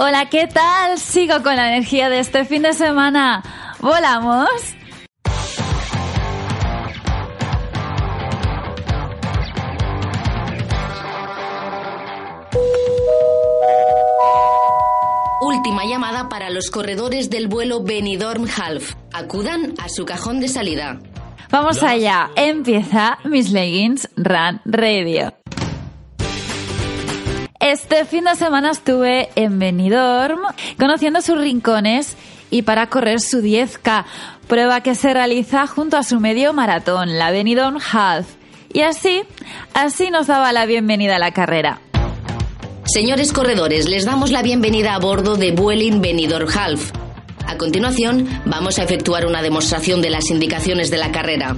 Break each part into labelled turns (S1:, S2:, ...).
S1: Hola, ¿qué tal? Sigo con la energía de este fin de semana. ¿Volamos?
S2: Última llamada para los corredores del vuelo Benidorm Half. Acudan a su cajón de salida.
S1: Vamos allá. Empieza Miss Leggings Run Radio. Este fin de semana estuve en Benidorm conociendo sus rincones y para correr su 10K, prueba que se realiza junto a su medio maratón, la Benidorm Half. Y así, así nos daba la bienvenida a la carrera.
S2: Señores corredores, les damos la bienvenida a bordo de Vueling Benidorm Half. A continuación, vamos a efectuar una demostración de las indicaciones de la carrera.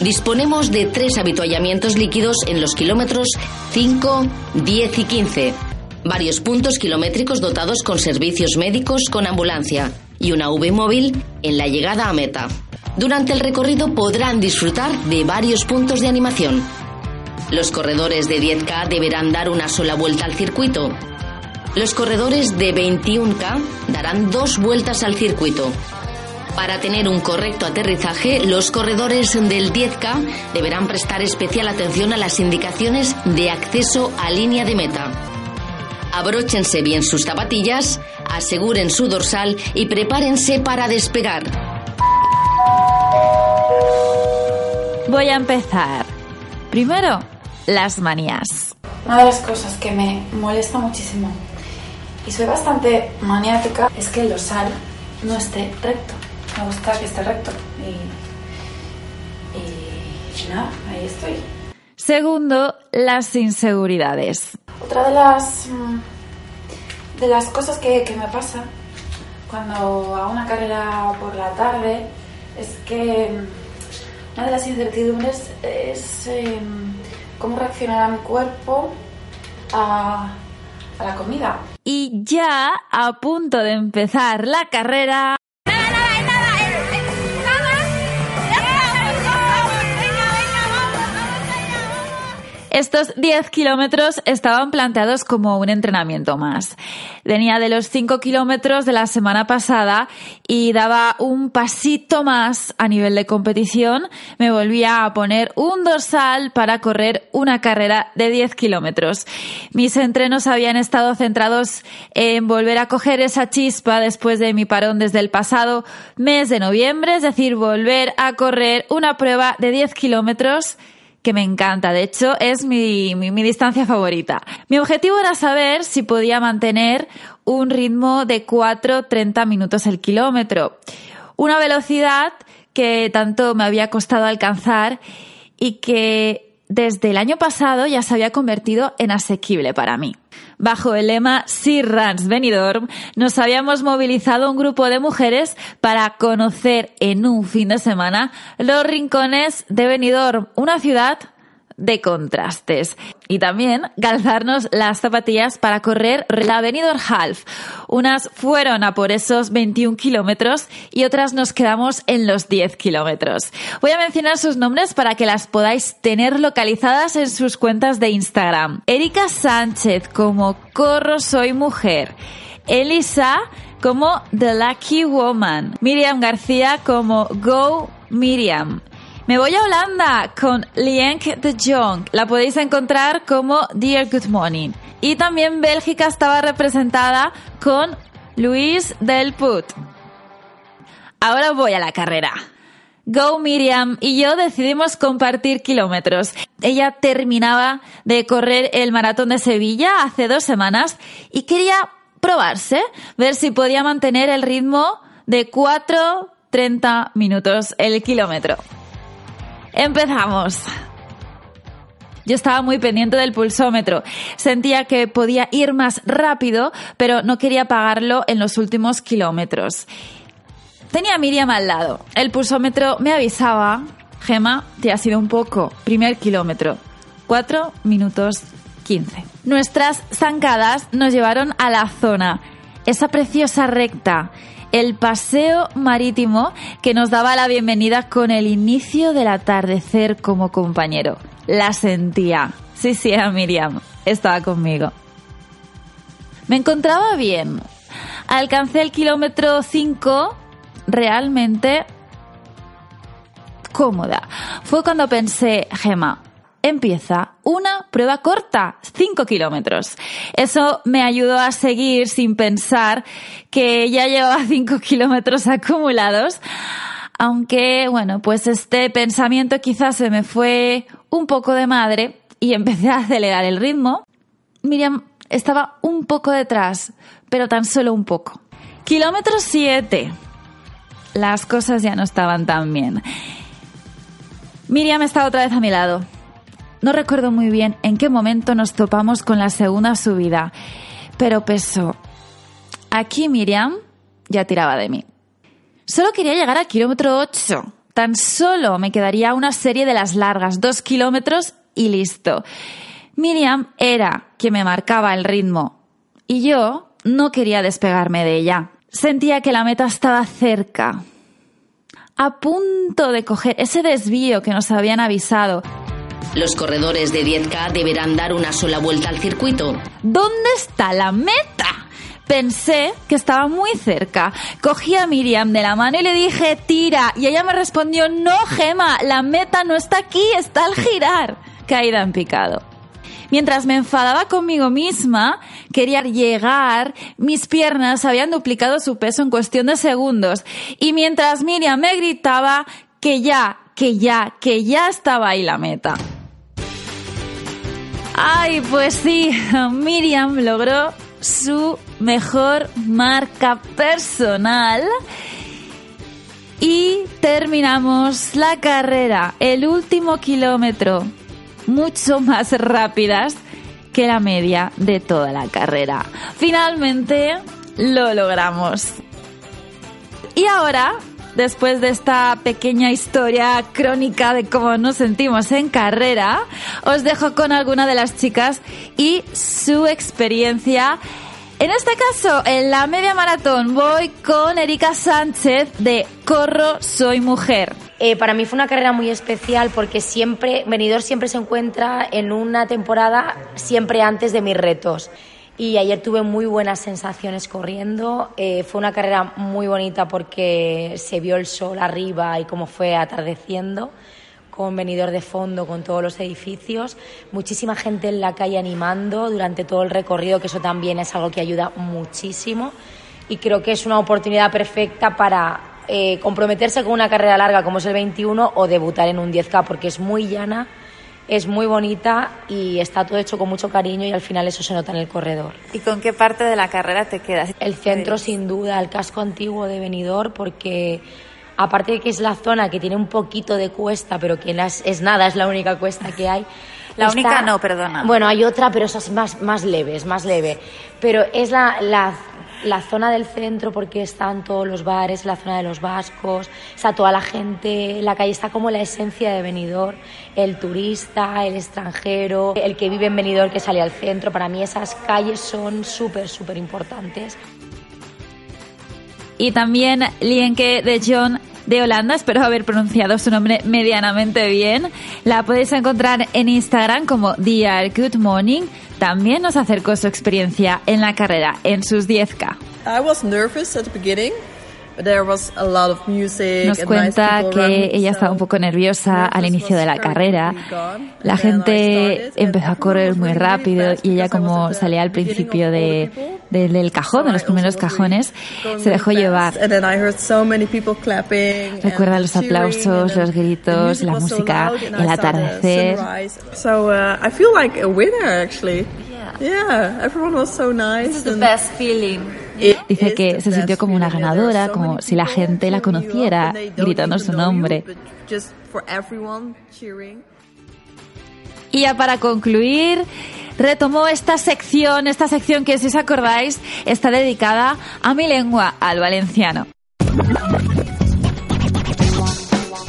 S2: Disponemos de tres habituallamientos líquidos en los kilómetros 5, 10 y 15. Varios puntos kilométricos dotados con servicios médicos con ambulancia y una V móvil en la llegada a meta. Durante el recorrido podrán disfrutar de varios puntos de animación. Los corredores de 10K deberán dar una sola vuelta al circuito. Los corredores de 21K darán dos vueltas al circuito. Para tener un correcto aterrizaje, los corredores del 10K deberán prestar especial atención a las indicaciones de acceso a línea de meta. Abróchense bien sus zapatillas, aseguren su dorsal y prepárense para despegar.
S1: Voy a empezar. Primero, las manías.
S3: Una de las cosas que me molesta muchísimo y soy bastante maniática es que el dorsal no esté recto. Me gusta que esté recto y, y nada, ahí estoy.
S1: Segundo, las inseguridades.
S3: Otra de las mm, de las cosas que, que me pasa cuando hago una carrera por la tarde es que mm, una de las incertidumbres es eh, cómo reaccionará mi cuerpo a, a la comida.
S1: Y ya a punto de empezar la carrera. Estos 10 kilómetros estaban planteados como un entrenamiento más. Venía de los 5 kilómetros de la semana pasada y daba un pasito más a nivel de competición. Me volvía a poner un dorsal para correr una carrera de 10 kilómetros. Mis entrenos habían estado centrados en volver a coger esa chispa después de mi parón desde el pasado mes de noviembre, es decir, volver a correr una prueba de 10 kilómetros que me encanta. De hecho, es mi, mi, mi, distancia favorita. Mi objetivo era saber si podía mantener un ritmo de 4.30 minutos el kilómetro. Una velocidad que tanto me había costado alcanzar y que desde el año pasado ya se había convertido en asequible para mí. Bajo el lema Sea Runs Benidorm, nos habíamos movilizado un grupo de mujeres para conocer en un fin de semana los rincones de Benidorm, una ciudad de contrastes. Y también calzarnos las zapatillas para correr la Benidorm Half. Unas fueron a por esos 21 kilómetros y otras nos quedamos en los 10 kilómetros. Voy a mencionar sus nombres para que las podáis tener localizadas en sus cuentas de Instagram. Erika Sánchez como Corro Soy Mujer. Elisa como The Lucky Woman. Miriam García como Go Miriam. Me voy a Holanda con Lienk de Jong. La podéis encontrar como Dear Good Morning. Y también Bélgica estaba representada con Luis Del Put. Ahora voy a la carrera. Go Miriam y yo decidimos compartir kilómetros. Ella terminaba de correr el maratón de Sevilla hace dos semanas y quería comprobarse, ver si podía mantener el ritmo de 4.30 minutos el kilómetro. Empezamos. Yo estaba muy pendiente del pulsómetro. Sentía que podía ir más rápido, pero no quería pagarlo en los últimos kilómetros. Tenía a Miriam al lado. El pulsómetro me avisaba, Gema, te ha sido un poco. Primer kilómetro. 4 minutos 15. Nuestras zancadas nos llevaron a la zona. Esa preciosa recta el paseo marítimo que nos daba la bienvenida con el inicio del atardecer como compañero. La sentía. Sí, sí, a Miriam. Estaba conmigo. Me encontraba bien. Alcancé el kilómetro 5 realmente cómoda. Fue cuando pensé, Gema, empieza una prueba corta, 5 kilómetros. Eso me ayudó a seguir sin pensar que ya llevaba 5 kilómetros acumulados. Aunque, bueno, pues este pensamiento quizás se me fue un poco de madre y empecé a acelerar el ritmo. Miriam estaba un poco detrás, pero tan solo un poco. Kilómetro 7. Las cosas ya no estaban tan bien. Miriam estaba otra vez a mi lado. No recuerdo muy bien en qué momento nos topamos con la segunda subida, pero pesó. Aquí Miriam ya tiraba de mí. Solo quería llegar al kilómetro 8. Tan solo me quedaría una serie de las largas, dos kilómetros y listo. Miriam era quien me marcaba el ritmo y yo no quería despegarme de ella. Sentía que la meta estaba cerca, a punto de coger ese desvío que nos habían avisado.
S2: Los corredores de 10K deberán dar una sola vuelta al circuito.
S1: ¿Dónde está la meta? Pensé que estaba muy cerca. Cogí a Miriam de la mano y le dije, tira. Y ella me respondió, no, Gema, la meta no está aquí, está al girar. Caída en picado. Mientras me enfadaba conmigo misma, quería llegar, mis piernas habían duplicado su peso en cuestión de segundos. Y mientras Miriam me gritaba que ya, que ya, que ya estaba ahí la meta. Ay, pues sí, Miriam logró su mejor marca personal y terminamos la carrera, el último kilómetro, mucho más rápidas que la media de toda la carrera. Finalmente lo logramos. Y ahora después de esta pequeña historia crónica de cómo nos sentimos en carrera, os dejo con alguna de las chicas y su experiencia. En este caso, en la media maratón voy con Erika Sánchez de Corro Soy Mujer.
S4: Eh, para mí fue una carrera muy especial porque siempre, Venidor siempre se encuentra en una temporada siempre antes de mis retos y ayer tuve muy buenas sensaciones corriendo. Eh, fue una carrera muy bonita porque se vio el sol arriba y cómo fue atardeciendo, con venidor de fondo, con todos los edificios, muchísima gente en la calle animando durante todo el recorrido, que eso también es algo que ayuda muchísimo y creo que es una oportunidad perfecta para eh, comprometerse con una carrera larga como es el 21 o debutar en un 10K porque es muy llana es muy bonita y está todo hecho con mucho cariño y al final eso se nota en el corredor.
S1: ¿Y con qué parte de la carrera te quedas?
S4: El centro sin duda, el casco antiguo de Benidorm porque aparte de que es la zona que tiene un poquito de cuesta, pero que es, nada, es la única cuesta que hay.
S1: La única no, perdona.
S4: Bueno, hay otra, pero esa es más, más leve, es más leve. Pero es la, la la zona del centro porque están todos los bares, la zona de los vascos, está toda la gente, la calle está como la esencia de Benidorm, el turista, el extranjero, el que vive en Benidorm que sale al centro, para mí esas calles son súper, súper importantes.
S1: Y también Lienke de John de Holanda, espero haber pronunciado su nombre medianamente bien. La podéis encontrar en Instagram como Dear Good Morning. También nos acercó su experiencia en la carrera, en sus 10K.
S5: I was nervous at the beginning.
S1: Nos cuenta que ella estaba un poco nerviosa al inicio de la carrera. La gente empezó a correr muy rápido y ella como salía al principio de, del cajón, de los primeros cajones, se dejó llevar. Recuerda los aplausos, los gritos, la música, el atardecer.
S5: Yeah, everyone was so nice.
S3: This is the best feeling.
S5: It
S1: Dice que se sintió como una ganadora, como si la gente la conociera, gritando su nombre. Y ya para concluir, retomó esta sección, esta sección que si os acordáis está dedicada a mi lengua, al valenciano.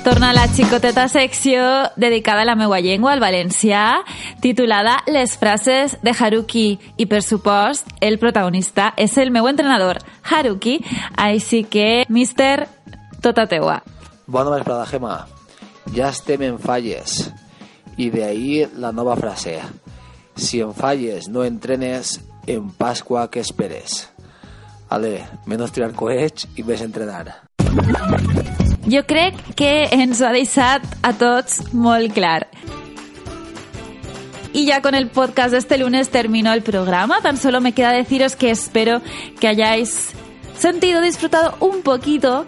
S1: Torna la xicoteta secció dedicada a la meua llengua, al valencià, titulada Les frases de Haruki. I, per supost, el protagonista és el meu entrenador, Haruki. Així que, mister, tota teua.
S6: Bona vesprada, Gemma. Ja estem en falles. I de ahí la nova frase. Si en falles no entrenes, en Pasqua que esperes. Ale, menos tirar coets i més entrenar.
S1: Jo crec que ens ho ha a tots molt clar. Y ya con el podcast de este lunes terminó el programa. Tan solo me queda deciros que espero que hayáis sentido, disfrutado un poquito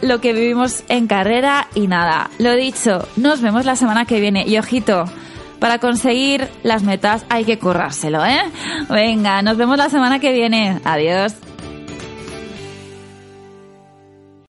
S1: lo que vivimos en carrera y nada. Lo dicho, nos vemos la semana que viene. Y ojito, para conseguir las metas hay que currárselo, ¿eh? Venga, nos vemos la semana que viene. Adiós.